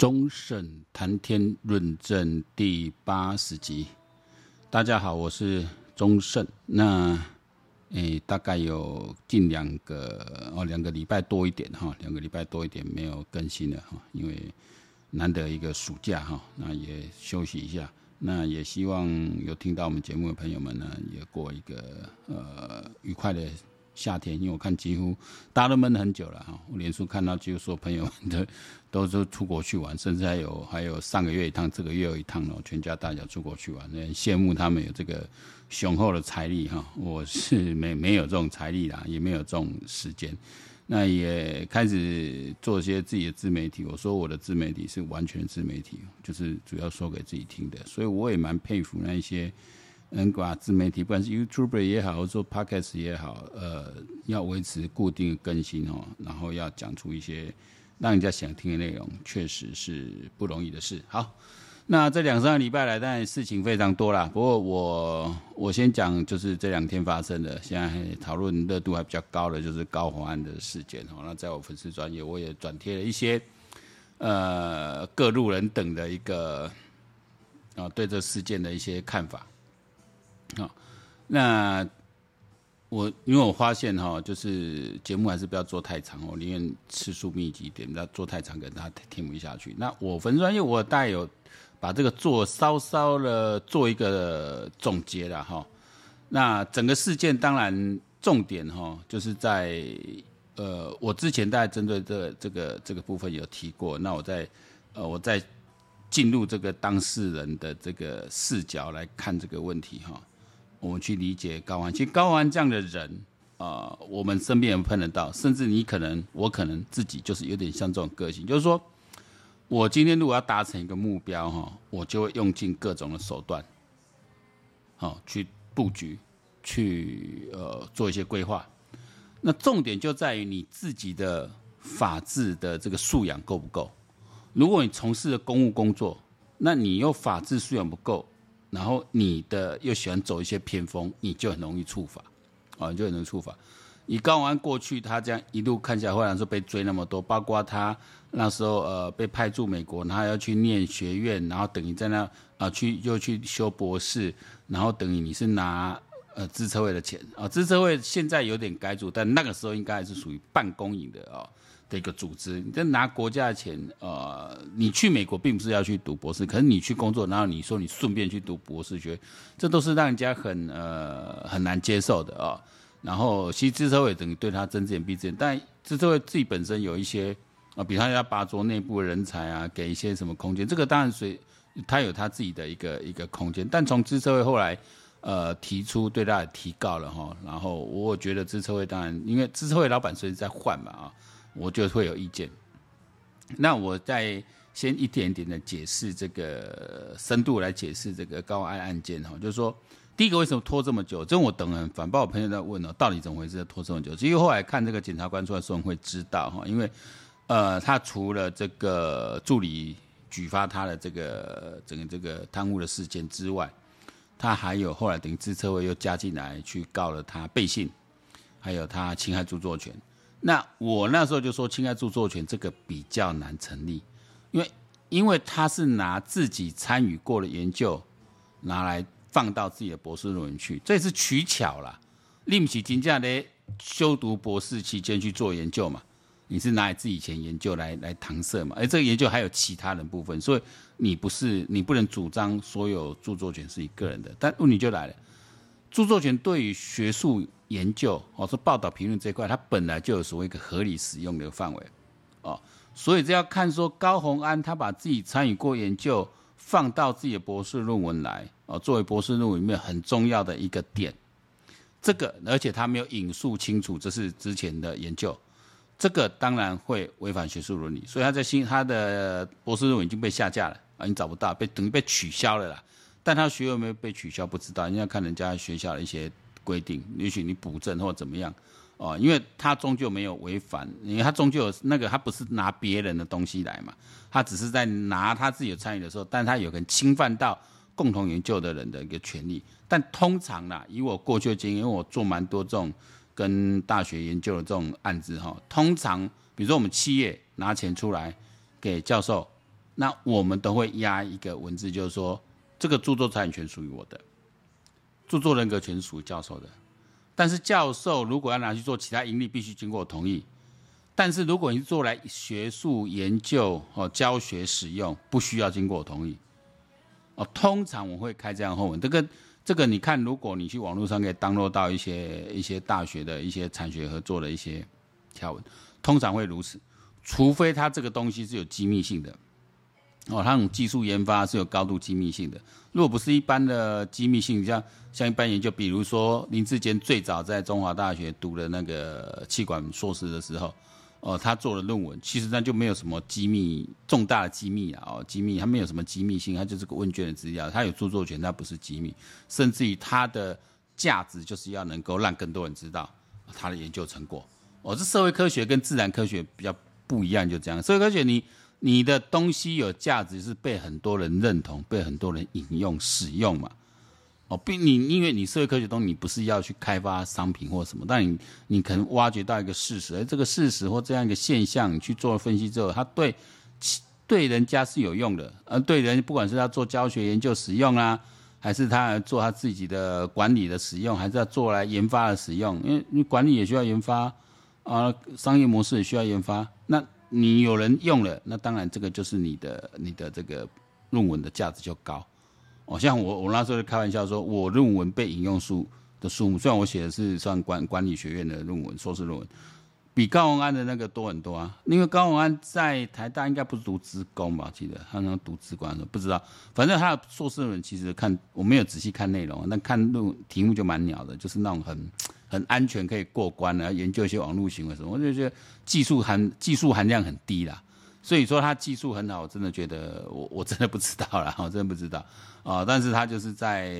忠胜谈天论政第八十集，大家好，我是忠胜。那诶、大概有近两个哦，两个礼拜多一点哈，两个礼拜多一点没有更新了哈，因为难得一个暑假哈，那也休息一下。那也希望有听到我们节目的朋友们呢，也过一个呃愉快的。夏天，因为我看几乎大家都闷很久了哈。我脸书看到，就是说朋友们都都出国去玩，甚至还有还有上个月一趟，这个月有一趟哦，全家大小出国去玩，很羡慕他们有这个雄厚的财力哈。我是 没没有这种财力啦，也没有这种时间。那也开始做一些自己的自媒体。我说我的自媒体是完全自媒体，就是主要说给自己听的。所以我也蛮佩服那一些。嗯，管自媒体，不管是 YouTuber 也好，或者 Podcast 也好，呃，要维持固定更新哦，然后要讲出一些让人家想听的内容，确实是不容易的事。好，那这两三个礼拜来，当然事情非常多啦。不过我我先讲，就是这两天发生的，现在讨论热度还比较高的，就是高虹安的事件哦。那在我粉丝专页，我也转贴了一些呃各路人等的一个啊对这事件的一些看法。好，那我因为我发现哈，就是节目还是不要做太长，我宁愿次数密集一点，不要做太长，给大家听不下去。那我粉专业我大概有把这个做稍稍的做一个总结了哈。那整个事件当然重点哈，就是在呃，我之前大概针对这、这个这个部分有提过。那我在呃，我在进入这个当事人的这个视角来看这个问题哈。我们去理解高安，其实高安这样的人啊、我们身边也碰得到，甚至你可能，我可能自己就是有点像这种个性，就是说，我今天如果要达成一个目标哈，我就会用尽各种的手段，好去布局，去呃做一些规划。那重点就在于你自己的法治的这个素养够不够？如果你从事的公务工作，那你又法治素养不够。然后你的又喜欢走一些偏锋，你就很容易触发，啊，你就很容易触发。以高虹安过去他这样一路看起来，忽然说被追那么多，包括他那时候呃被派驻美国，然后要去念学院，然后等于在那啊、呃、去又去修博士，然后等于你是拿呃资策会的钱啊，资策会现在有点改组，但那个时候应该还是属于半公营的啊。的一个组织，你在拿国家的钱，呃，你去美国并不是要去读博士，可是你去工作，然后你说你顺便去读博士学，这都是让人家很呃很难接受的啊、然后，其实资策会等于对他睁只眼闭只眼，但资策会自己本身有一些啊，比方要拔擢内部人才啊，给一些什么空间，这个当然随他有他自己的一个一个空间。但从资策会后来呃提出对他的提告了哈，然后我觉得资策会当然因为资策会老板随时在换嘛啊。我就会有意见。那我再先一点点的解释这个深度来解释这个高安案件哈，就是说，第一个为什么拖这么久？这我等很烦，把我朋友在问哦，到底怎么回事拖这么久？其实后来看这个检察官出来说，会知道哈，因为呃，他除了这个助理举发他的这个整个这个贪污的事件之外，他还有后来等于资策会又加进来去告了他背信，还有他侵害著作权。那我那时候就说，侵害著作权这个比较难成立，因为因为他是拿自己参与过的研究拿来放到自己的博士论文去，这也是取巧啦。你不是真正的修读博士期间去做研究嘛？你是拿你自己以前研究来来搪塞嘛？而这个研究还有其他人部分，所以你不是你不能主张所有著作权是你个人的。但问题就来了，著作权对于学术。研究哦，说报道评论这块，它本来就有所谓一个合理使用的范围，哦，所以这要看说高虹安他把自己参与过研究放到自己的博士论文来，哦，作为博士论文里面很重要的一个点，这个而且他没有引述清楚，这是之前的研究，这个当然会违反学术伦理，所以他在新他的博士论文已经被下架了啊，你找不到，被等于被取消了啦，但他学位有没有被取消不知道，你要看人家学校的一些。规定，也许你补正或怎么样，哦，因为他终究没有违反，因为他终究那个，他不是拿别人的东西来嘛，他只是在拿他自己有参与的时候，但他有可能侵犯到共同研究的人的一个权利。但通常啦，以我过去的经验，因为我做蛮多这种跟大学研究的这种案子哈，通常比如说我们企业拿钱出来给教授，那我们都会压一个文字，就是说这个著作财产权属于我的，著作人格权属于教授的。但是教授如果要拿去做其他盈利，必须经过我同意。但是如果你是做来学术研究哦、教学使用，不需要经过我同意。哦，通常我会开这样后文。这个这个，你看，如果你去网络上可以 download 到一些一些大学的一些产学合作的一些条文，通常会如此，除非它这个东西是有机密性的。哦，它那种技术研发是有高度机密性的。如果不是一般的机密性，像像一般研究，比如说林志坚最早在中华大学读的那个气管硕士的时候。哦，他做的论文，其实那就没有什么机密，重大的机密啊，哦，机密，他没有什么机密性，他就是个问卷的资料，他有著作权，它不是机密，甚至于他的价值就是要能够让更多人知道他的研究成果。哦，这社会科学跟自然科学比较不一样，就这样，社会科学你你的东西有价值是被很多人认同，被很多人引用使用嘛。哦，并你因为你社会科学东西，你不是要去开发商品或什么，但你你可能挖掘到一个事实，而这个事实或这样一个现象，你去做分析之后，它对对人家是有用的，而对人不管是要做教学研究使用啊，还是他做他自己的管理的使用，还是要做来研发的使用，因为你管理也需要研发啊，商业模式也需要研发，那你有人用了，那当然这个就是你的你的这个论文的价值就高。哦，像我我那时候就开玩笑说，我论文被引用数的数目，虽然我写的是算管管理学院的论文，硕士论文，比高文安的那个多很多啊。因为高文安在台大应该不是读职工吧？记得他那读资管的，不知道。反正他的硕士论文其实看我没有仔细看内容，但看论题目就蛮鸟的，就是那种很很安全可以过关的，研究一些网络行为什么，我就觉得技术含技术含量很低啦。所以说他技术很好，我真的觉得我 我真的不知道了，我真的不知道啊、但是他就是在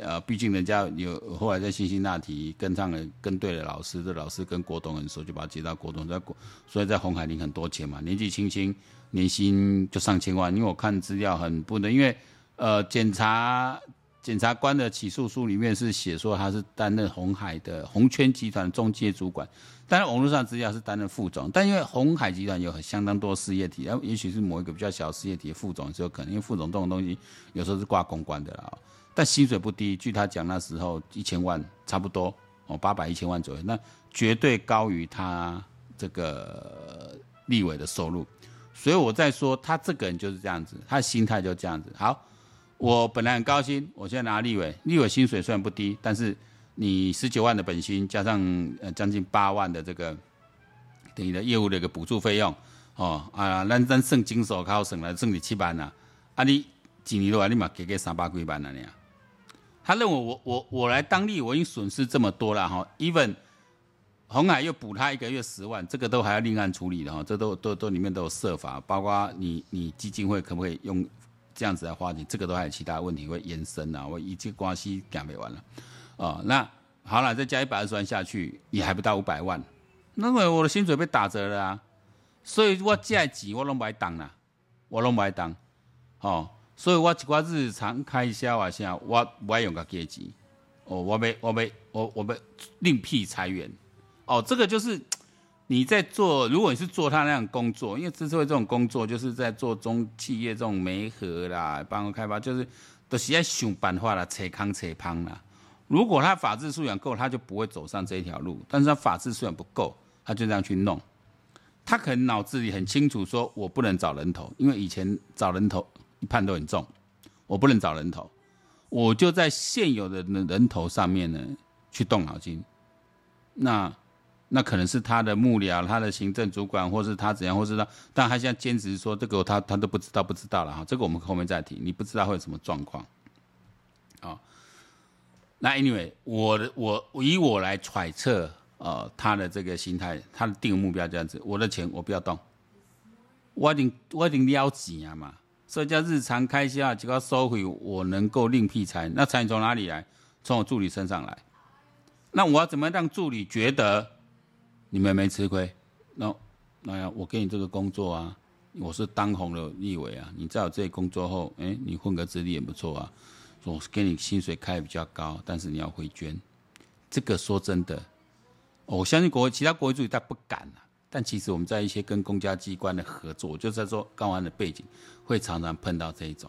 呃，毕竟人家有后来在辛辛那提跟上了跟对了老师，这老师跟郭董很熟，就把他接到郭董在国，所以在红海领很多钱嘛，年纪轻轻年薪就上千万。因为我看资料很不能，因为呃检查检察官的起诉书里面是写说他是担任红海的红圈集团中介主管。当然，网络上资料是担任副总，但因为红海集团有很相当多事业体，然后也许是某一个比较小事业体的副总是有可能，因为副总这种东西有时候是挂公关的啦。但薪水不低，据他讲那时候一千万差不多哦，八百一千万左右，那绝对高于他这个立委的收入。所以我在说，他这个人就是这样子，他的心态就这样子。好，我本来很高兴，我现在拿立委，立委薪水虽然不低，但是。你十九万的本薪加上呃将近八万的这个等于的业务的一个补助费用哦啊，咱咱算经手靠省了剩你七万呐，啊你几年的话你嘛给给三百几万了呢？他认为我我我来当立，我已经损失这么多了哈，even 红海又补他一个月十万，这个都还要另案处理的哈，这都都都里面都有设法，包括你你基金会可不可以用这样子来花钱，这个都还有其他问题会延伸啊，我一切关系讲没完了。哦，那好了，再加一百二十万下去，也还不到五百万，那么我的薪水被打折了啊，所以我这钱我拢不爱当啦，我拢不爱当，哦，所以我一寡日常开销啊，啥，我不爱用个给钱，哦，我被我被我我被另辟财源，哦，这个就是你在做，如果你是做他那样工作，因为智慧这种工作，就是在做中企业这种媒合啦，帮个开发，就是都是在想办法啦，扯康扯胖啦。如果他法治素养够，他就不会走上这一条路。但是他法治素养不够，他就这样去弄。他可能脑子里很清楚，说我不能找人头，因为以前找人头一判都很重，我不能找人头，我就在现有的人头上面呢去动脑筋。那那可能是他的幕僚、他的行政主管，或是他怎样，或是他，但他现在坚持说这个他他都不知道，不知道了哈。这个我们后面再提，你不知道会有什么状况，啊。那 anyway，我的我以我来揣测，呃，他的这个心态，他的定目标这样子，我的钱我不要动，我已经我已经了钱啊嘛，所以叫日常开销只要收回，我能够另辟财，那财从哪里来？从我助理身上来。那我要怎么让助理觉得你们没吃亏？那那呀，我给你这个工作啊，我是当红的立委啊，你在我这里工作后，哎，你混个资历也不错啊。我给你薪水开的比较高，但是你要回捐，这个说真的，我相信国其他国会助理他不敢啊，但其实我们在一些跟公家机关的合作，就是在说高安的背景，会常常碰到这一种。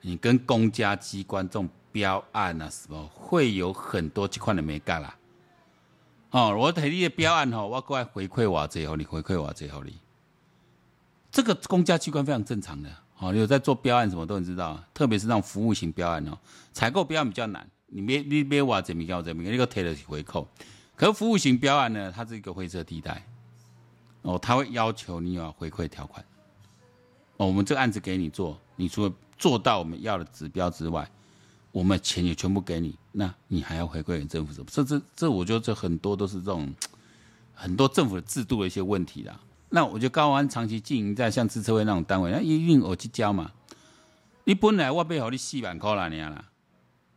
你跟公家机关这种标案啊，什么会有很多这块的没干啦。哦，我提你的标案吼，我过来回馈我最后你回馈我最后你。这个公家机关非常正常的，哦，你有在做标案什么都能知道，特别是那种服务型标案哦，采购标案比较难，你别你别话怎么样怎么样，你个贴得起回扣。可是服务型标案呢，它是一个灰色地带，哦，它会要求你有回馈条款。哦，我们这个案子给你做，你除了做到我们要的指标之外，我们钱也全部给你，那你还要回馈给政府什么？这这这，我觉得这很多都是这种很多政府的制度的一些问题啦。那我觉得高安长期经营在像自车会那种单位，那一定有去交嘛。你本来我背后你四万块啦，你啦，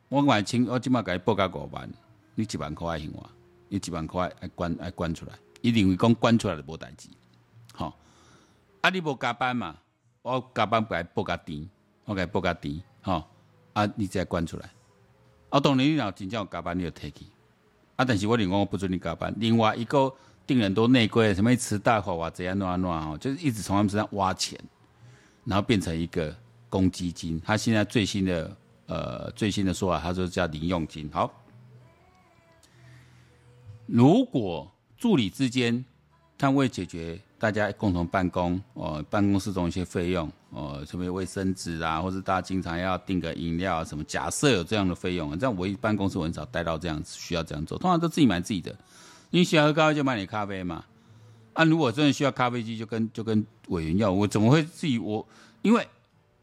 我还清我起码给你报个五万，你一万块还还我，你一万块爱关爱关出来，一定会讲关出来就无代志。好，啊你无加班嘛，我加班给你报个低，我给你报个低，好。啊，你再关出来。啊，当然你若真正有加班，你就提起。啊，但是我另外我不准你加班。另外一个定人都内规，什么迟到或或怎样怎样哦，就是一直从他们身上挖钱，然后变成一个公积金。他现在最新的呃最新的说法，他说叫零用金。好，如果助理之间他为解决。大家共同办公，哦，办公室中一些费用，哦，什么卫生纸啊，或者大家经常要订个饮料啊，什么，假设有这样的费用，这样我一办公室我很少带到这样，需要这样做，通常都自己买自己的。你喜欢喝咖啡就买点咖啡嘛。啊，如果真的需要咖啡机，就跟就跟委员要，我怎么会自己我？因为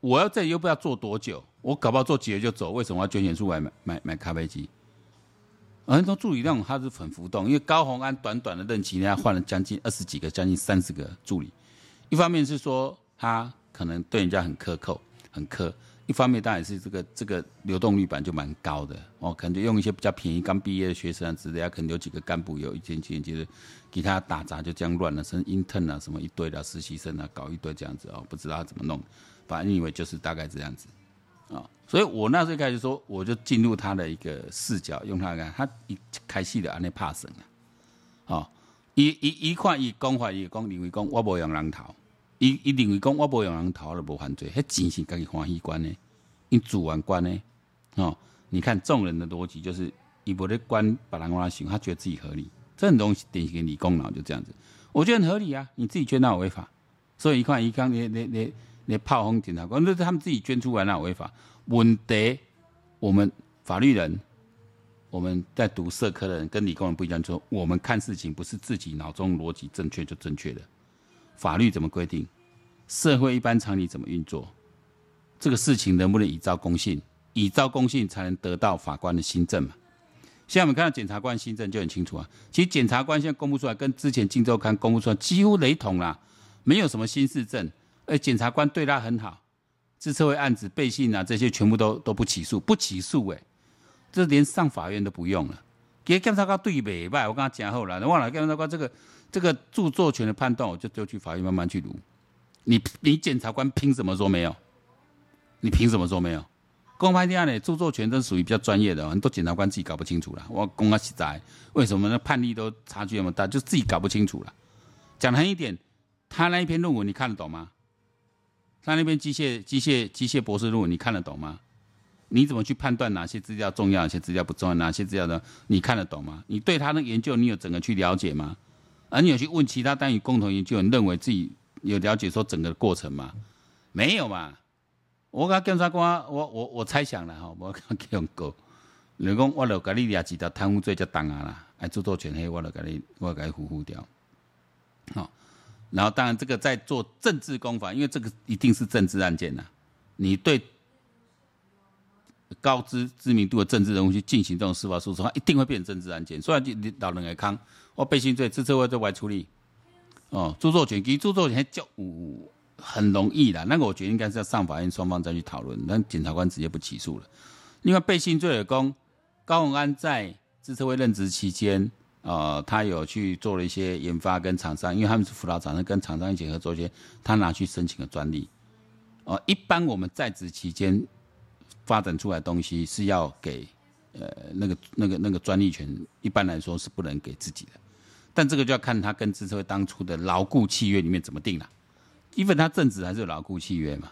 我要这又不知道做多久，我搞不好做几个月就走，为什么要捐钱出来买买买咖啡机？很多助理那种他是很浮动，因为高虹安短短的任期，人家换了将近二十几个，将近三十个助理。一方面是说他可能对人家很苛扣、很苛；一方面当然是这个这个流动率本就蛮高的哦，可能就用一些比较便宜、刚毕业的学生啊之类的，可能有几个干部有一件件就是给他打杂，就这样乱了，甚至 intern 啊什么一堆的实习生啊，搞一堆这样子哦，不知道他怎么弄，反正以为就是大概这样子。啊，所以我那时候开始说，我就进入他的一个视角，用他看，他一开戏的安尼拍算啊，哦，一一一看伊讲法，伊讲认为讲我无用人头，伊伊认为讲我无用人头，就无犯罪，迄钱是家己欢喜管的，因自愿管的，哦，你看众人的逻辑就是，伊无咧管别人怎想，他觉得自己合理，这种东西典型的理工脑就这样子，我觉得很合理啊，你自己捐那违法，所以一看一看你你你。那炮轰检察官，那是他们自己捐出来，那违法。问题，我们法律人，我们在读社科的人跟理工人不一样，说我们看事情不是自己脑中逻辑正确就正确的。法律怎么规定？社会一般常理怎么运作？这个事情能不能以昭公信？以昭公信才能得到法官的新证嘛？现在我们看到检察官新证就很清楚啊。其实检察官现在公布出来，跟之前《镜周刊》公布出来几乎雷同啦，没有什么新事证。哎，检察官对他很好，自车会案子背信啊，这些全部都都不起诉，不起诉哎，这连上法院都不用了。给检察官对呗，不，我跟他讲后来，忘了检察官这个这个著作权的判断，我就就去法院慢慢去读。你你检察官凭什么说没有？你凭什么说没有？公判这样的著作权，都属于比较专业的，很多检察官自己搞不清楚了。我公啊实在，为什么那判例都差距那么大，就自己搞不清楚了。讲难一点，他那一篇论文你看得懂吗？他那边机械机械机械博士论文，你看得懂吗？你怎么去判断哪些资料重要，哪些资料不重要？哪些资料呢？你看得懂吗？你对他的研究，你有整个去了解吗？而你有去问其他单位共同研究，你认为自己有了解说整个过程吗？没有嘛？我跟检察官，我我我猜想了哈，我跟他讲，你讲我就给你俩几条贪污罪就当啊啦，哎，著作权黑，我就给你，我给你糊糊掉，好。然后，当然，这个在做政治攻防，因为这个一定是政治案件呐、你对高知知名度的政治人物去进行这种司法诉讼，它一定会变成政治案件。所以你老人来康，我背信罪，这次我就来处理。哦，著作权，其实著作权就很容易的。那个我觉得应该是要上法院双方再去讨论，但检察官直接不起诉了。另外，背信罪的公高永安在自车会任职期间。呃，他有去做了一些研发跟厂商，因为他们是辅导厂商，跟厂商一起合作一些，他拿去申请了专利。呃，一般我们在职期间发展出来东西是要给呃那个那个那个专利权，一般来说是不能给自己的。但这个就要看他跟资策会当初的牢固契约里面怎么定了，因为他正职还是有牢固契约嘛。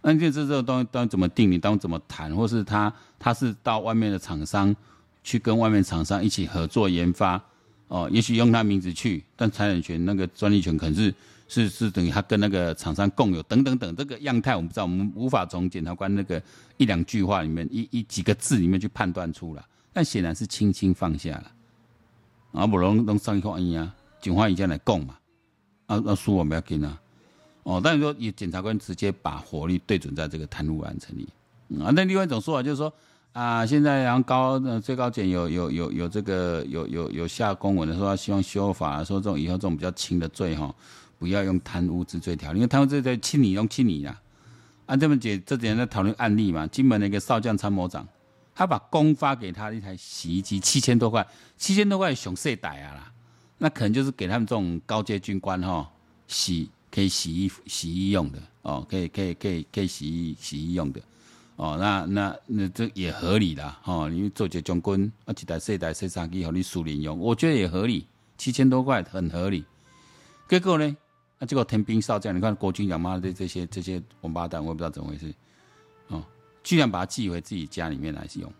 那这这这个东西当怎么定？你当怎么谈？或是他他是到外面的厂商去跟外面厂商一起合作研发哦，也许用他名字去，但财产权那个专利权可能是是是等于他跟那个厂商共有等等等，这个样态我们不知道，我们无法从检察官那个一两句话里面一一几个字里面去判断出来。但显然是轻轻放下了，啊，不能能上一块啊，警方已经来供嘛，啊，那书我们要紧啊。哦，但是说，以检察官直接把火力对准在这个贪污案成立，啊，那另外一种说法就是说，啊，现在然后高呃最高检有有有有这个有有有下公文的说，希望修法，说这种以后这种比较轻的罪哈，不要用贪污之罪条，因为贪污之罪轻你用轻你啦。啊，这么姐这几天在讨论案例嘛，金门的一个少将参谋长，他把公发给他一台洗衣机七千多块，七千多块熊色歹啊啦，那可能就是给他们这种高阶军官哈洗。可以洗衣洗衣用的哦，可以可以可以可以洗衣洗衣用的哦，那那那这也合理的哦，因为做这将军啊，几台四台四三机和你苏联用，我觉得也合理，七千多块很合理。结果呢，啊，结果天兵少将，你看国军养妈的这些这些王八蛋，我也不知道怎么回事哦，居然把它寄回自己家里面来使用，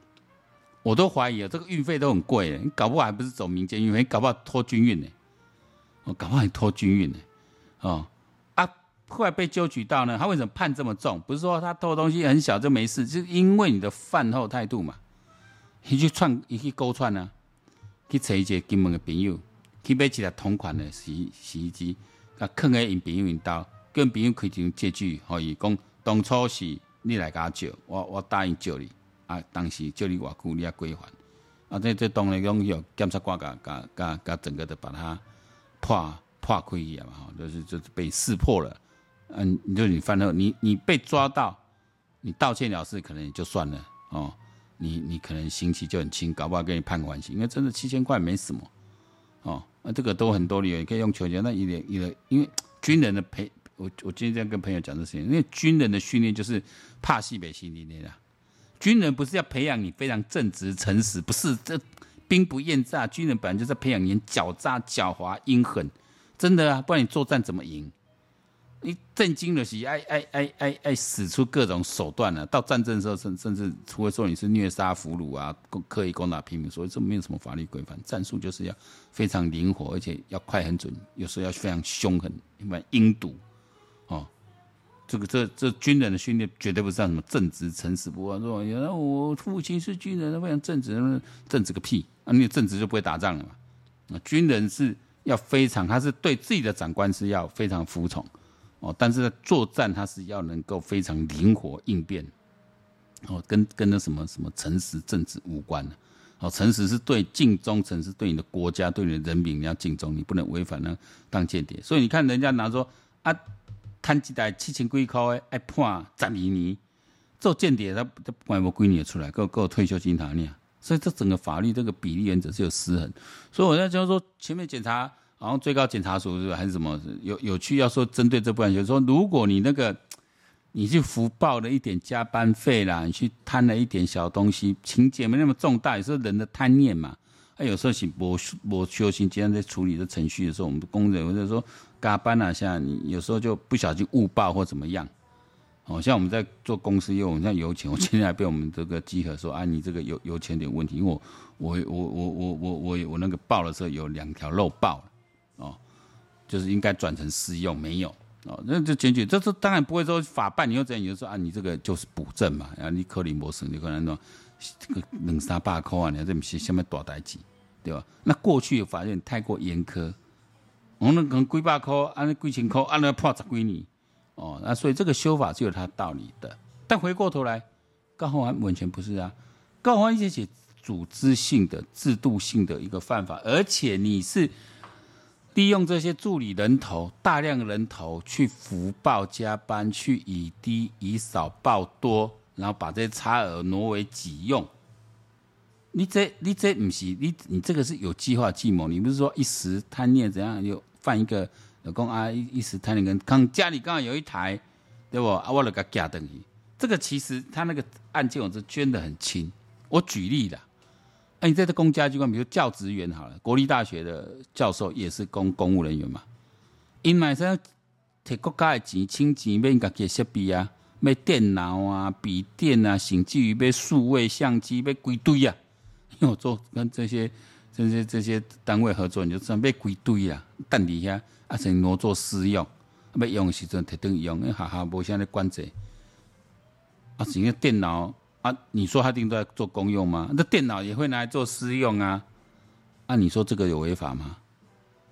我都怀疑啊，这个运费都很贵，你搞不好还不是走民间运费，你搞不好托军运呢，哦，搞不好还托军运呢，哦。后来被揪举到呢，他为什么判这么重？不是说他偷东西很小就没事，就是因为你的饭后态度嘛。你去串，你去勾串呢，去找一个金门的朋友，去买一台同款的洗洗衣机，啊，坑在因朋友因兜，跟朋友开张借据，可以讲当初是你来甲我借，我我答应借你，啊，当时借你偌久，你要归还。啊，这这当然讲有检察官甲甲甲甲整个的把它破破开去嘛，哈，就是就是被识破了。嗯，你就你犯了，你你被抓到，你道歉了事可能也就算了哦，你你可能刑期就很轻，搞不好给你判个缓刑，因为真的七千块没什么哦，那这个都很多理由，你可以用求情，那一点一点，因为军人的培，我我今天在跟朋友讲这事情，因为军人的训练就是怕西北西里面的，军人不是要培养你非常正直诚实，不是这兵不厌诈，军人本来就是培养你狡诈狡猾阴狠，真的啊，不然你作战怎么赢？你震惊的是爱爱爱爱爱使出各种手段了、到战争的时候，甚甚至除非说你是虐杀俘虏啊，刻意攻打平民，所以这没有什么法律规范。战术就是要非常灵活，而且要快很准，有时候要非常凶狠，一般阴毒哦。这个这这军人的训练绝对不是像什么正直诚实不阿说，原来我父亲是军人，他非常正直，正直个屁啊！你正直就不会打仗了嘛。啊，军人是要非常，他是对自己的长官是要非常服从。哦，但是在作战，他是要能够非常灵活应变，哦，跟跟那什么什么诚实正直无关，哦，诚实是对尽忠，诚实对你的国家，对你的人民你要尽忠，你不能违反那当间谍。所以你看人家拿说啊，贪几代七千几块的，爱判十二年，做间谍他他不管我几年出来，够够退休金他呢？所以这整个法律这个比例原则是有失衡。所以我在就说前面检查。然后最高检察署是还是什么有有趣？要说针对这部分，就是说，如果你那个你去福报了一点加班费啦，你去贪了一点小东西，情节没那么重大，也是人的贪念嘛。啊，有时候是我我修行，今天在处理的程序的时候，我们的工人或者说加班啊，像你有时候就不小心误报或怎么样。哦，像我们在做公司业务，像油钱，我今天还被我们这个稽核说啊，你这个油油钱有点问题，因为我我我我我我我我那个报的时候有两条漏报了。哦，就是应该转成私用，没有哦，那就检举，这这当然不会说法办，你又怎样？你就说啊，你这个就是补正嘛，然后你科林博士，你可能说这个两三百块啊，你这么些下面大代志，对吧？那过去的法院太过严苛，我们可能几百块，按那几千块，按那判十几年，哦，那所以这个修法是有它道理的。但回过头来，高虹安完全不是啊，高虹安这些组织性的、制度性的一个犯法，而且你是。利用这些助理人头，大量人头去福报加班，去以低以少报多，然后把这些差额挪为己用。你这你这不是你你这个是有计划计谋，你不是说一时贪念怎样又犯一个老公啊一一时贪念跟刚家里刚好有一台，对不啊我了个假等于这个其实他那个案件我是捐得很轻，我举例的。哎，你在这公家机关，比如教职员好了，国立大学的教授也是公公务人员嘛。因买上摕国家的钱，清钱买家己的设备啊，买电脑啊、笔电啊，甚至于买数位相机，买几堆啊。因为我做跟这些这些这些单位合作，你就知道买几堆啊，等底下啊，成挪作私用，要用的时阵特登用，因为哈哈无啥咧管制。啊，整个电脑。啊，你说他定都在做公用吗？那电脑也会拿来做私用啊？啊，你说这个有违法吗？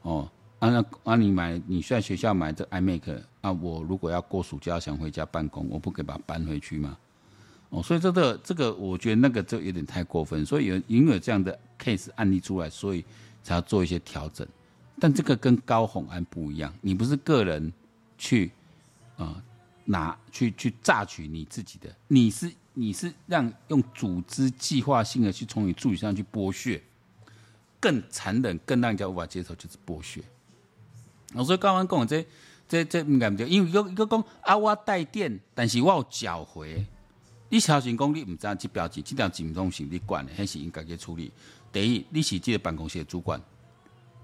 哦，啊那啊你买，你在学校买这 iMac 啊，我如果要过暑假想回家办公，我不可以把它搬回去吗？哦，所以这个这个，我觉得那个就有点太过分，所以有因为有这样的 case 案例出来，所以才要做一些调整。但这个跟高虹安不一样，你不是个人去啊、拿去去榨取你自己的，你是。你是让用组织计划性的去从你助理上去剥削，更残忍、更让人家无法接受就是剥削。我说刚刚跟我这这这应该不对，因为一个一个讲啊，我带电，但是我有缴回。你小型公你唔知道这标记，这条警东西你管的，还是应该去处理。等于你是这个办公室的主管，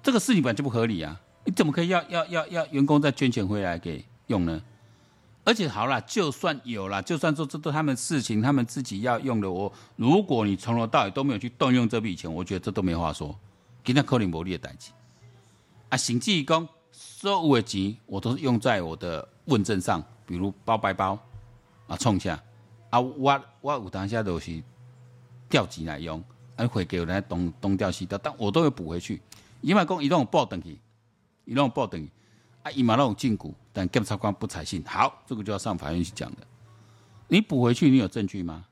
这个事情本来就不合理啊！你怎么可以要要要要员工再捐钱回来给用呢？而且好了，就算有了，就算说这都他们事情，他们自己要用的。我如果你从头到尾都没有去动用这笔钱，我觉得这都没话说。今天扣你魔力的代志啊，行济公所有的钱我都是用在我的问政上，比如包白包啊，冲下啊，我我有当下都是调钱来用，啊，会给我来东东调西调，但我都会补回去。因为讲移动报等去，移动报等去。啊，一马那种进股，但检察官不采信。好，这个就要上法院去讲的。你补回去，你有证据吗？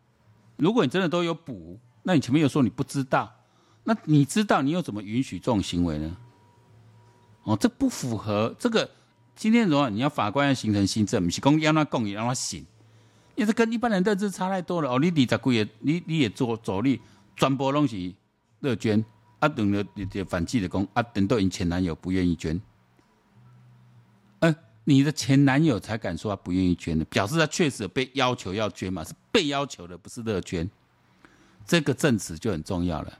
如果你真的都有补，那你前面又说你不知道，那你知道，你又怎么允许这种行为呢？哦，这不符合这个。今天如果你要法官要形成新政，不是讲让他供，也让他醒，因为这跟一般人认知差太多了。哦，你二十几个，你你也做走力，全部东西乐捐，啊，等了你的反击的功，啊，等到你前男友不愿意捐。你的前男友才敢说他不愿意捐的，表示他确实有被要求要捐嘛？是被要求的，不是乐捐。这个证词就很重要了。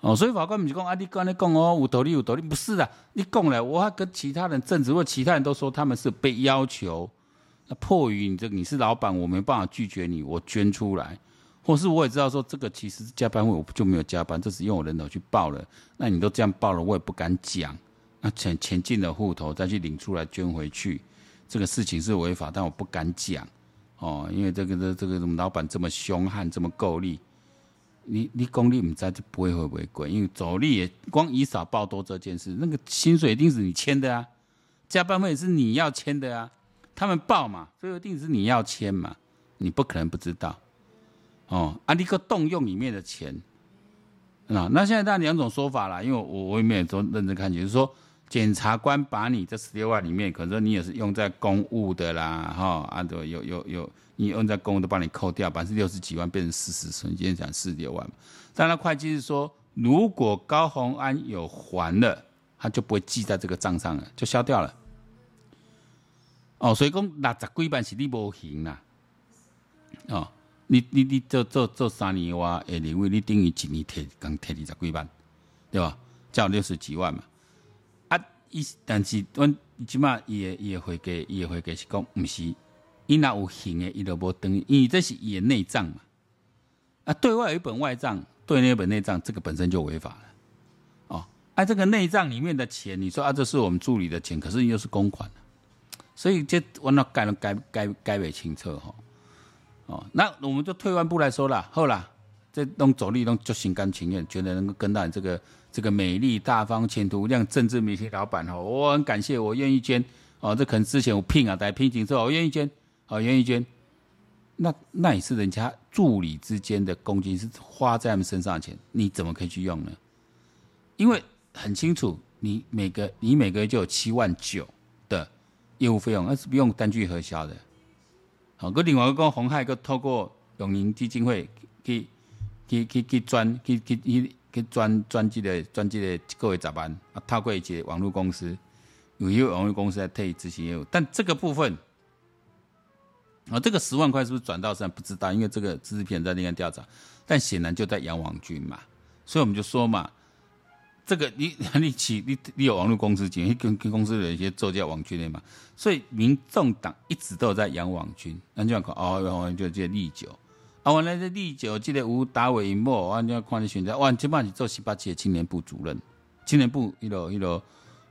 哦，所以法官不是讲啊，你刚才讲哦，有道理有道理，不是的，你讲了，我还跟其他人证词，或其他人都说他们是被要求，那迫于你这你是老板，我没办法拒绝你，我捐出来，或是我也知道说这个其实是加班费，我就没有加班，这是用我人头去报了，那你都这样报了，我也不敢讲。那钱钱进了户头，再去领出来捐回去，这个事情是违法，但我不敢讲哦，因为这个这这个老板这么凶悍，这么够力，你你功力不在就不会会违规，因为走力也光以少报多这件事，那个薪水一定是你签的啊，加班费也是你要签的啊，他们报嘛，所以一定是你要签嘛，你不可能不知道哦，啊，你个动用里面的钱，啊，那现在当然两种说法啦，因为我我也没有说认真看，就是说。检察官把你这十六万里面，可能你也是用在公务的啦，哈，啊，对，有有有，你用在公务的，帮你扣掉，百分之六十几万变成四十，所以今天讲四十六万嘛。当然，会计是说，如果高虹安有还了，他就不会记在这个账上了，就消掉了。哦，所以讲六十几万是你无行啦，哦，你你你做做做三年哇，诶，你为你等于一年提刚提二十几万，对吧？叫六十几万嘛。伊但是阮即码也也会给也会给是讲，毋是伊若有还诶，伊都无等于，因为这是伊诶内账嘛。啊，对外有一本外账，对内一本内账，这个本身就违法了。哦，啊，这个内账里面的钱，你说啊，这是我们助理的钱，可是又是公款，所以这我那改了改改改为清楚吼。哦，那我们就退万步来说啦，好啦，这拢走力拢就心甘情愿，觉得能够跟到你这个。这个美丽大方、前途无量、政治媒体老板哈，我很感谢，我愿意捐哦。这可能之前我聘啊，在聘请之后，我愿意捐，哦，愿意捐。那那也是人家助理之间的公金，是花在他们身上的钱，你怎么可以去用呢？因为很清楚，你每个你每个月就有七万九的业务费用，那是不用单据核销的。好，个另外一个鸿海，个透过永宁基金会去去去去赚去去去。去专专机的专机的各位值班啊，透过一些网络公司，有一个网络公司来替执行业务，但这个部分啊，这个十万块是不是转到上不知道，因为这个知识片在那边调查，但显然就在养网军嘛，所以我们就说嘛，这个你 你起你你有网络公司经营，跟跟公司的一些做叫网军的嘛，所以民众党一直都有在养网军，那就讲哦，就这利久，啊，原来这利久，这个吴达伟莫，啊，你要看你选择，哇，基本上是做十八届青年部主任，青年部一楼一楼，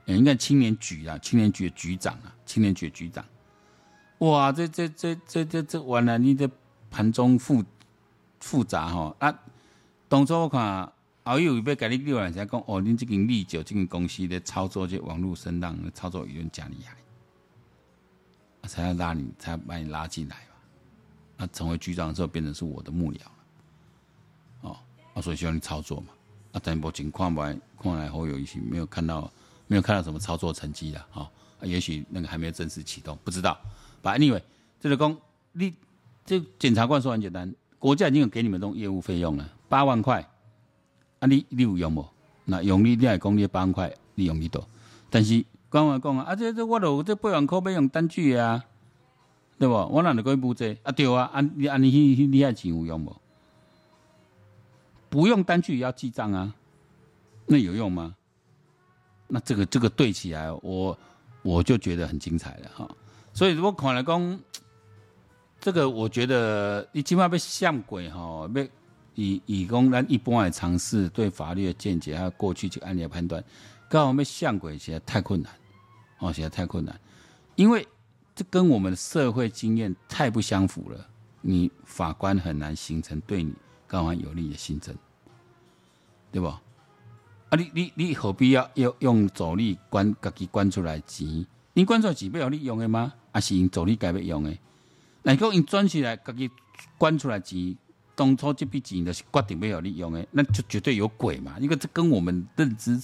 欸，应该青年局啊，青年局的局长啊，青年局的局长，哇，这这这这这这完了，你这盘中复复杂哈啊！当初我看好友要给你六万，才讲哦，恁这间利久这间公司的操作这网络声浪，操作舆论真厉害，才要拉你，才把你拉进来。那成为局长之后，变成是我的幕僚了。哦，啊，所以需要你操作嘛。啊，但目前看来，看来好友一些没有看到，没有看到什么操作成绩的哈。啊，也许那个还没有正式启动，不知道。反正 anyway，这个讲你这检察官说很简单。国家已经有给你们这种业务费用了，八万块，啊你你有用不？那用你你还讲你八万块，你用几多？但是官话讲啊，啊这这我都这八万块要用单据啊，对不？我哪能可以补这？啊对啊，啊你啊你你你还钱有用不？不用单据也要记账啊，那有用吗？那这个这个对起来，我我就觉得很精彩了哈。所以如果看来讲。这个我觉得你起码要像鬼哈，要以以公咱一般的尝试对法律的见解还有过去这个案例的判断，刚好要像鬼实在太困难，哦，实在太困难，因为这跟我们的社会经验太不相符了，你法官很难形成对你刚好有利的心证，对吧？啊你，你你何必要要用走力关自己关出来钱？你关出来钱要你用的吗？还是用走力该要用的？那个因赚起来，自己关出来钱，当初这笔钱就是决定要你用的，那就绝对有鬼嘛！因为这跟我们认知、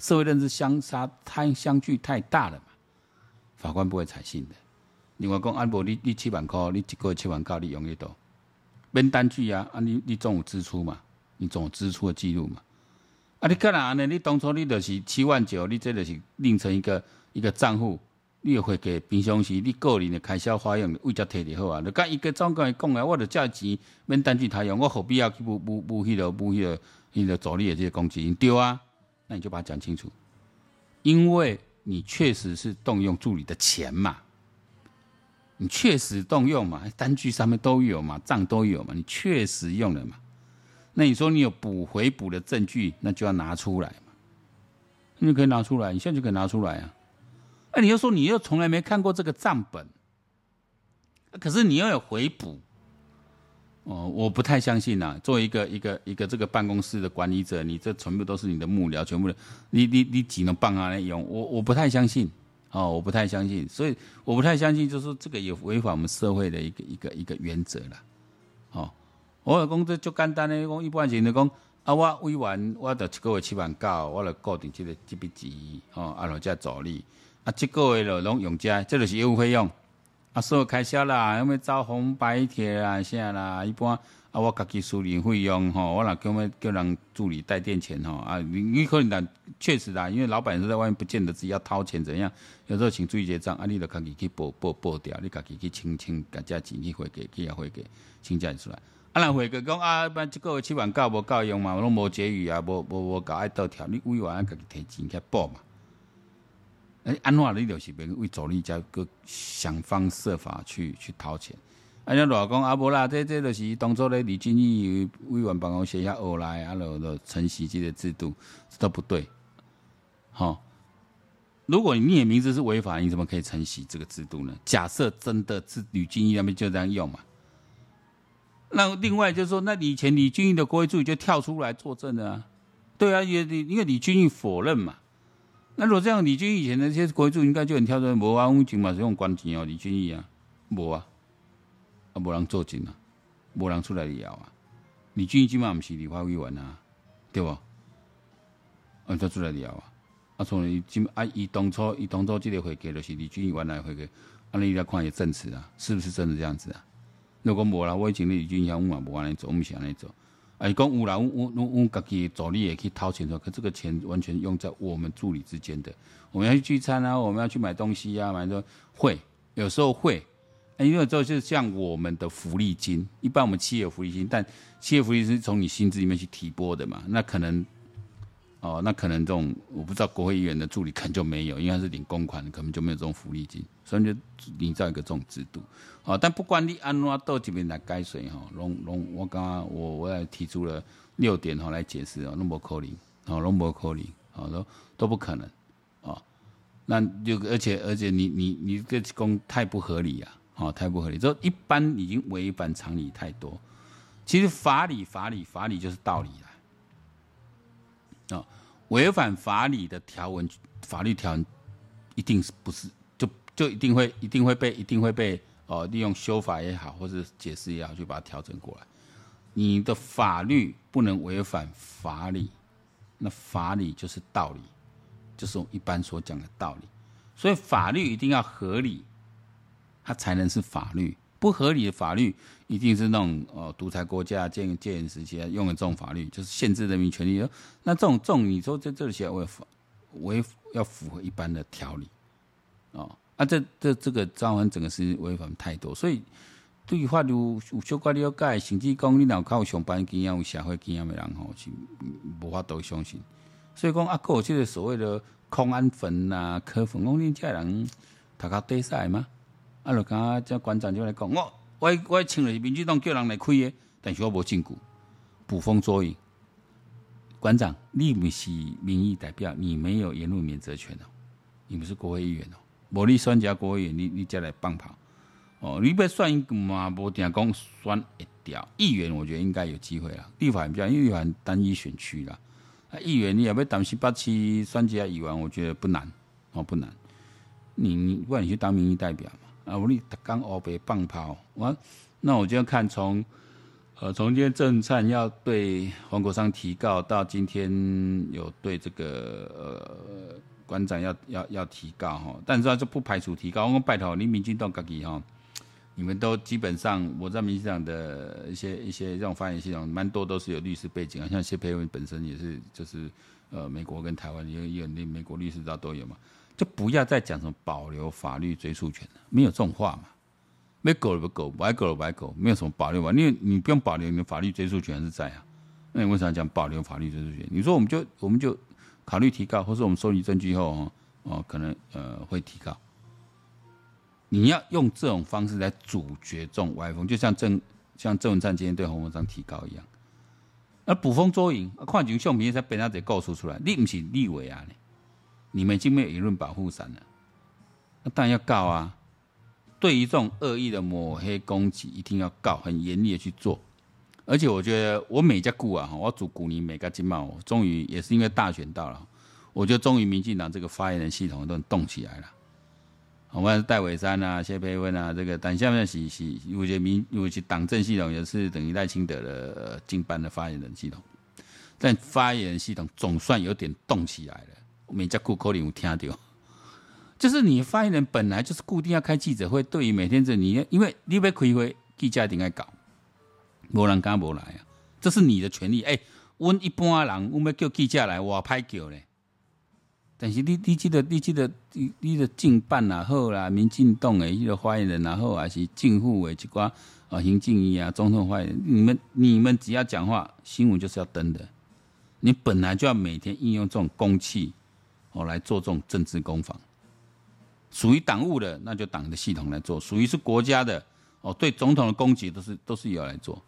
社会认知相差太相距太大了嘛，法官不会采信的。另外讲，啊无你你七万块，你一个月七万块，你用得到？免单据啊，啊你你总有支出嘛，你总有支出的记录嘛。啊你干哪呢？你当初你就是七万九，你这就是另成一个一个账户。你会给平常时你个人的开销花用，为只摕就好啊。你讲一个总管讲啊，我着借钱免单据他用，我何必要去补补补迄个补迄个迄个助理的这些公积金？对啊，那你就把它讲清楚，因为你确实是动用助理的钱嘛，你确实动用嘛，单据上面都有嘛，账都有嘛，你确实用了嘛。那你说你有补回补的证据，那就要拿出来嘛，你可以拿出来，你现在就可以拿出来啊。哎，你又说你又从来没看过这个账本，可是你又有回补，哦，我不太相信呐。作为一个一个一个这个办公室的管理者，你这全部都是你的幕僚，全部的，你你你只能帮他来用，我我不太相信，哦，我不太相信，所以我不太相信，就是说这个也违反我们社会的一个一个一个原则了，哦，我有讲这就简单的讲，一般性的讲，啊，我委员我得一个月七万九，我来固定这个这笔钱，哦，啊然后再助理。啊，这个月了拢用这，这就是业务费用。啊，所有开销啦，有没有招红白帖啊？啥啦？一般啊，我家己处理费用吼，我若叫咩叫人助理带点钱吼啊，你你可能确实啦，因为老板是在外面，不见得自己要掏钱怎样。有时候请注意结账，啊，你着家己去报报报掉，你家己去清清，家家钱去汇给，去也汇给，清账出来。啊，人汇个讲啊，不然这个月七万够无够用嘛？拢无结余啊，无无无搞爱倒条，你委员家己提钱去报嘛。哎，安怎你就是别为助理家个想方设法去去掏钱。啊，你老讲啊，无啦，这这就是当初咧李俊义委员办公室遐学来，啊，落落承袭这个制度，这都不对。好、如果你的名字是违法，你怎么可以承袭这个制度呢？假设真的是李俊义那边就这样用嘛？那另外就是说，那以前李俊义的国会助理就跳出来作证了啊？对啊，因为因为李俊义否认嘛。那如果这样，李俊义以前的那些国会助应该就很跳出来，无啊，我们警嘛是用关钱哦，李俊义啊，无啊，无人做证啊，无人出来聊啊，李俊义起码不是立法委员啊，对不？啊，才出来聊啊，啊，从伊今啊，伊当初伊当初这个会给的是李俊义原来会给，啊，你来看也证词啊，是不是真的这样子啊？如果无啦，我以前李俊义我嘛无安尼做，我们是安尼做。哎，讲有啦，我我我我家己助理也可以掏钱的，可这个钱完全用在我们助理之间的。我们要去聚餐啊，我们要去买东西啊，买的会有时候会，因为这就像我们的福利金，一般我们企业福利金，但企业福利金是从你薪资里面去提拨的嘛，那可能。哦，那可能这种我不知道国会议员的助理可能就没有，因为他是领公款，可能就没有这种福利金，所以就营造一个这种制度。哦，但不管你安怎到这边来改税哈，龙龙我刚刚我我也提出了六点哈来解释哦，那么可能，哦，那么可能，哦都都不可能，哦，那就而且而且你你你这工太不合理啊，哦太不合理，这一般已经违反常理太多。其实法理法理法理就是道理啦。哦。违反法理的条文，法律条文一定是不是就就一定会一定会被一定会被哦利用修法也好，或者解释也好，去把它调整过来。你的法律不能违反法理，那法理就是道理，就是我们一般所讲的道理。所以法律一定要合理，它才能是法律。不合理的法律，一定是那种呃独裁国家建建时期用的这种法律，就是限制人民权利。那这种这种，你说在这里写违法，违要符合一般的条理，哦，啊这这这个造成整个是违反太多，所以对法律有相关了解，甚至讲你脑靠上班经验、有社会经验的人吼，是无法度相信。所以讲啊，过去的所谓的空安分呐、科分，讲你这人读到底赛吗？啊！就刚这馆长就来讲，我我我请了民主党叫人来开的，但是我无证据，捕风捉影。馆长，你不是民意代表，你没有言论免责权哦，你不是国会议员哦，无你选家国会议员，你你再来放炮哦，你要选一个嘛，无定讲选一条议员，我觉得应该有机会啦。立法比较，因为立法单一选区啦，啊，议员你也要当十八区选家议员，我觉得不难哦，不难。你你不管你去当民意代表。啊！我你刚欧北放炮，我那我就要看从呃从今天郑灿要对黄国昌提告，到今天有对这个呃馆长要要要提告哈，但是他就不排除提告。我拜托你民进党自己哈，你们都基本上我在民进党的一些一些这种发言系统，蛮多都是有律师背景啊，像谢佩文本身也是就是呃美国跟台湾也有那美国律师道都有嘛。就不要再讲什么保留法律追诉权了，没有这种话嘛？没狗了不狗，不爱狗了不爱狗，没有什么保留吧？因为你不用保留，你的法律追诉权还是在啊。那你为啥讲保留法律追诉权？你说我们就我们就考虑提高，或是我们收集证据后哦哦，可能呃会提高。你要用这种方式来阻绝这种歪风，就像郑像郑文灿今天对洪文章提高一样，而捕风捉影，看警相片才被他给告诉出来，你不是立委啊？你你们已经没有言论保护伞了，那当然要告啊！对于这种恶意的抹黑攻击，一定要告，很严厉的去做。而且我觉得，我每家顾啊，我主顾你每家经贸，终于也是因为大选到了，我觉得终于民进党这个发言人系统都动起来了。我们戴伟山啊、谢佩温啊，这个但下面是是，我觉得民，我觉得党政系统也是等于赖清德的经办的发言人系统，但发言系统总算有点动起来了。每家顾口里有听到，就是你发言人本来就是固定要开记者会，对于每天这你，因为你要开会，记者一定要搞，无人敢无来啊，这是你的权利。哎、欸，阮一般人，我们叫记者来，我歹叫咧。但是你你记得你记得你你的竞办也好啦，民进党的迄个发言人也好，还是政府的一寡啊行政院啊总统发言人，你们你们只要讲话，新闻就是要登的。你本来就要每天应用这种公器。哦，来做这种政治攻防，属于党务的，那就党的系统来做；属于是国家的，哦，对总统的攻击都是都是由来做。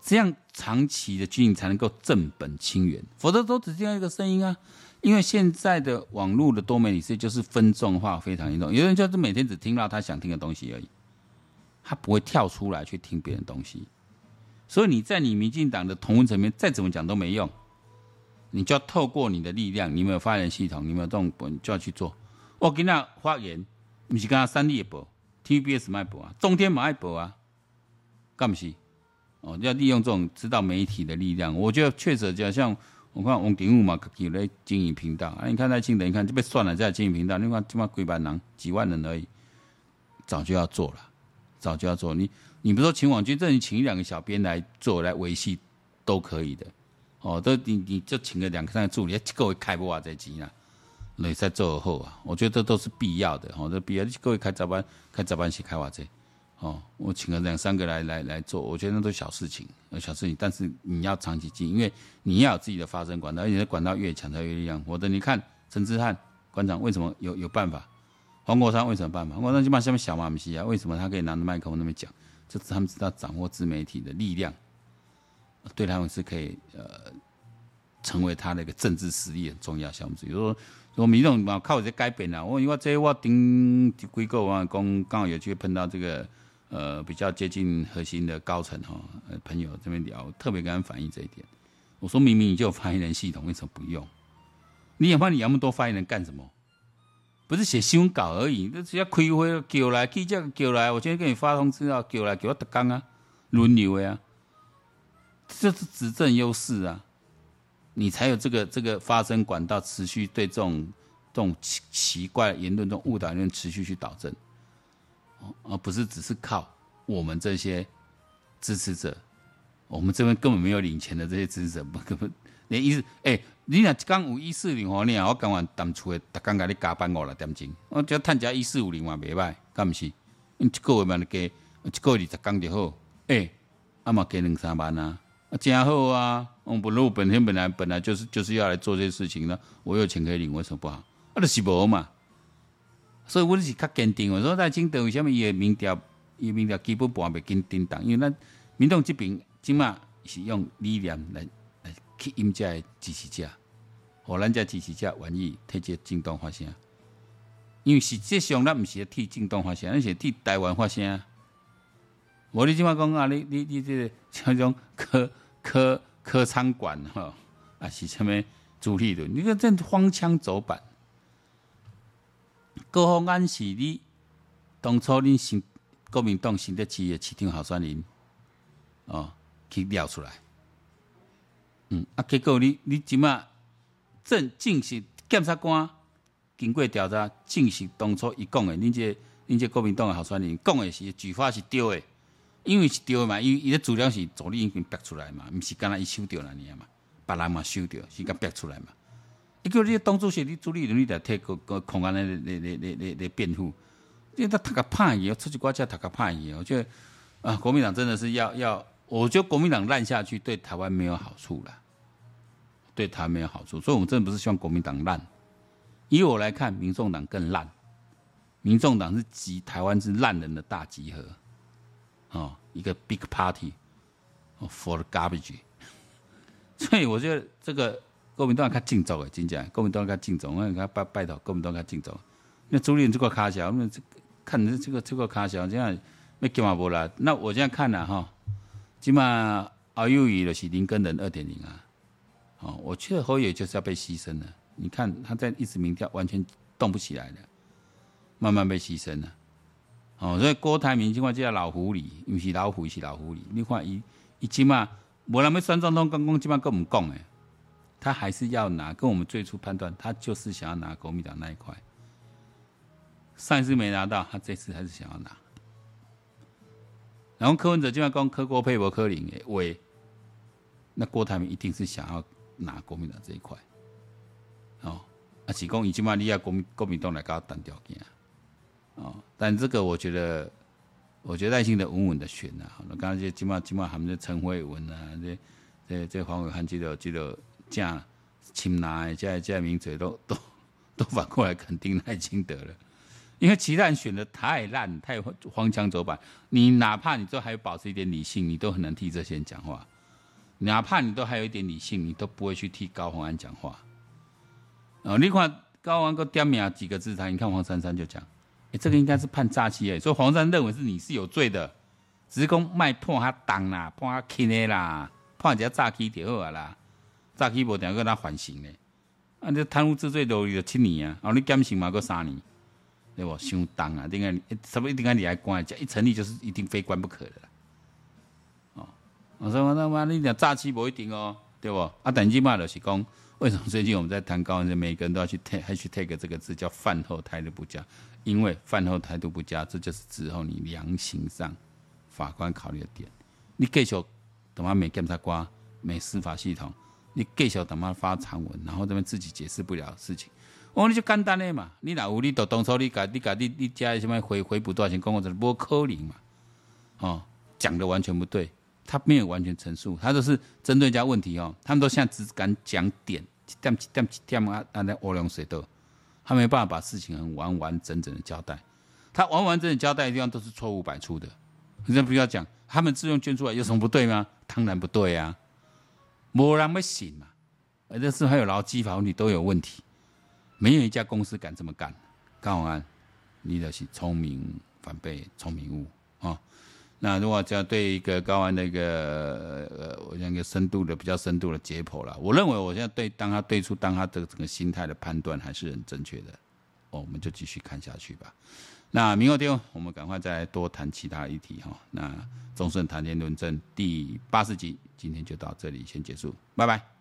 这样长期的经营才能够正本清源，否则都只这样一个声音啊。因为现在的网络的多媒体是就是分众化非常严重，有人就是每天只听到他想听的东西而已，他不会跳出来去听别人东西。所以你在你民进党的同温层面再怎么讲都没用。你就要透过你的力量，你没有发言系统，你没有这种本就要去做。我跟他发言，不是跟他三立播，TVBS 卖播啊，中天嘛爱播啊，干不是？哦，要利用这种知道媒体的力量。我觉得确实就像我看王鼎武嘛，有在经营频道啊，你看他清等，你看就被算了在经营频道，你看起码几百人，几万人而已，早就要做了，早就要做。你你不说请网军，这你请一两个小编来做来维系都可以的。哦，都你你就请个两三个助理，各位开不完这机呢？你再做好啊，我觉得这都是必要的。哦，这必要，各位开早班开早班去开完这，哦，我请了两三个来来来做，我觉得那都是小事情，小事情。但是你要长期进，因为你要有自己的发声管道，而且管道越强才越力量。我的，你看陈之汉馆长为什么有有办法？黄国昌为什么办法？黄国昌基本上下面小马西啊，为什么他可以拿着麦克风那边讲？就是他们知道掌握自媒体的力量，对他们是可以呃成为他的一个政治实力很重要项目。比如说，说民众嘛靠这改变啊，我因为这我顶几个我讲刚好有机会碰到这个。呃，比较接近核心的高层哈，朋友这边聊，特别跟他反映这一点。我说明明你就有发言人系统，为什么不用？你也怕你那么多发言人干什么？不是写新闻稿而已，那只要开会叫来记者叫来，我今天给你发通知啊，叫来给我特岗啊，轮流呀，这是执政优势啊，你才有这个这个发声管道，持续对这种这种奇奇怪言论、这种误导言论持续去导正。而不是只是靠我们这些支持者，我们这边根本没有领钱的这些支持者，根本连一四哎，你若刚有一四零哦，你啊，我刚完当初的，逐工给你加班五六点钟，我只要探加一四五零嘛，袂歹，敢不是？一个月嘛，加一个月二十工就好，哎，阿嘛给两三万啊，啊，真好啊！我不如本身本来本来就是就是要来做这些事情的，我有钱可以领，为什么不好？啊，就是无嘛。所以我是较坚定。我说在青岛为什么伊的民调，伊民调基本盘袂紧叮当？因为咱民众这边起码是用力量来来吸引遮的支持者，互咱遮支持者愿意替这政党发声。因为实际上咱毋是替政党发声，咱是替台湾发声。无你即马讲啊，你你你这个像种科科科仓馆吼，啊是啥物朱立伦？你看这荒腔走板。高虹安是你当初恁新国民党新德市的市长候选人哦，去撩出来，嗯啊，结果你你即马正证实检察官经过调查证实当初伊讲的，恁这恁这国民党的候选人讲的是句话是对的，因为是对的嘛，因为伊的资料是助理已经逼出来嘛，毋是干那伊收掉了尔嘛，别人嘛收掉，是甲逼出来嘛。一个你当主席，你主理人，你得替个个空安来来来来来来辩护。因为他读个歹嘢，出去国家读个歹嘢，我觉得啊，国民党真的是要要，我觉得国民党烂下去对台湾没有好处了，对台湾没有好处。所以，我们真的不是希望国民党烂。以我来看，民众党更烂。民众党是集台湾之烂人的大集合，哦，一个 big party，for garbage。所以，我觉得这个。国民党较正宗诶，真正国民党较正宗，我讲拜拜托国民党较正宗。那朱立伦这个卡小，我们看这个这个卡小，这样没干嘛不啦？那我这样看了哈，起码侯友宜就是林跟人二点零啊。哦，我觉得侯友就是要被牺牲了。你看他在一直民调完全动不起来了，慢慢被牺牲了。哦，所以郭台铭今晚叫老狐狸，不是老虎，是老狐狸。你看伊伊即码无人要选总统，刚刚即码跟我们讲诶。他还是要拿，跟我们最初判断，他就是想要拿国民党那一块。上一次没拿到，他这次还是想要拿。然后柯文哲就要讲柯郭配伯柯林诶，喂，那郭台铭一定是想要拿国民党这一块。哦，啊，是讲伊即码你要国民国民党来搞单条件。哦，但这个我觉得，我觉得耐心的稳稳的选呐。好了，刚刚就起码起码他们的陈慧文啊，这这这黄伟汉记得记得。这亲拿的，这这名嘴都都都反过来肯定赖清德了，因为其他人选的太烂，太荒腔走板。你哪怕你都还保持一点理性，你都很难替这些人讲话。哪怕你都还有一点理性，你都不会去替高虹安讲话。哦，你看高虹安个点名几个字，他你看黄珊珊就讲，这个应该是判诈欺哎，所以黄山认为是你是有罪的，只是讲卖判他当啦，判他轻的啦，判人家诈欺就好啦。早起无定个他缓刑呢？啊，你贪污治罪都有七年啊，然后你减刑嘛，搁三年，对不？相当啊，点解？什么一定该你来关？这一成立就是一定非关不可的。哦，我说那妈你讲诈欺不一定哦，对不？啊，等于嘛就是讲，为什么最近我们在谈高人，每个人都要去 take，还去 take 这个字叫饭后态度不佳？因为饭后态度不佳，这就是之后你量刑上法官考虑的点。你继续他妈没检察官，没司法系统。你继续他妈发长文，然后这边自己解释不了事情，我讲你就简单的嘛。你哪有你都当初你甲你甲你你家什么回回补多少钱，讲我这无可能嘛。哦，讲的完全不对，他没有完全陈述，他都是针对人家问题哦，他们都现在只敢讲点一，点一点一点啊啊那窝龙水豆，他没办法把事情很完完整整的交代，他完完整整交代的地方都是错误百出的，你这不要讲，他们自用捐出来有什么不对吗？当然不对啊，没人会信嘛，而且是还有劳基法问题都有问题，没有一家公司敢这么干，高虹安，你的是聪明反被聪明误。啊。那如果这样对一个高安的一个呃，我讲一个深度的比较深度的解剖了，我认为我现在对当他对出当他的整个心态的判断还是很正确的，哦，我们就继续看下去吧。那明后天我们赶快再多谈其他议题哈。那忠胜谈天论政第八十集今天就到这里先结束，拜拜。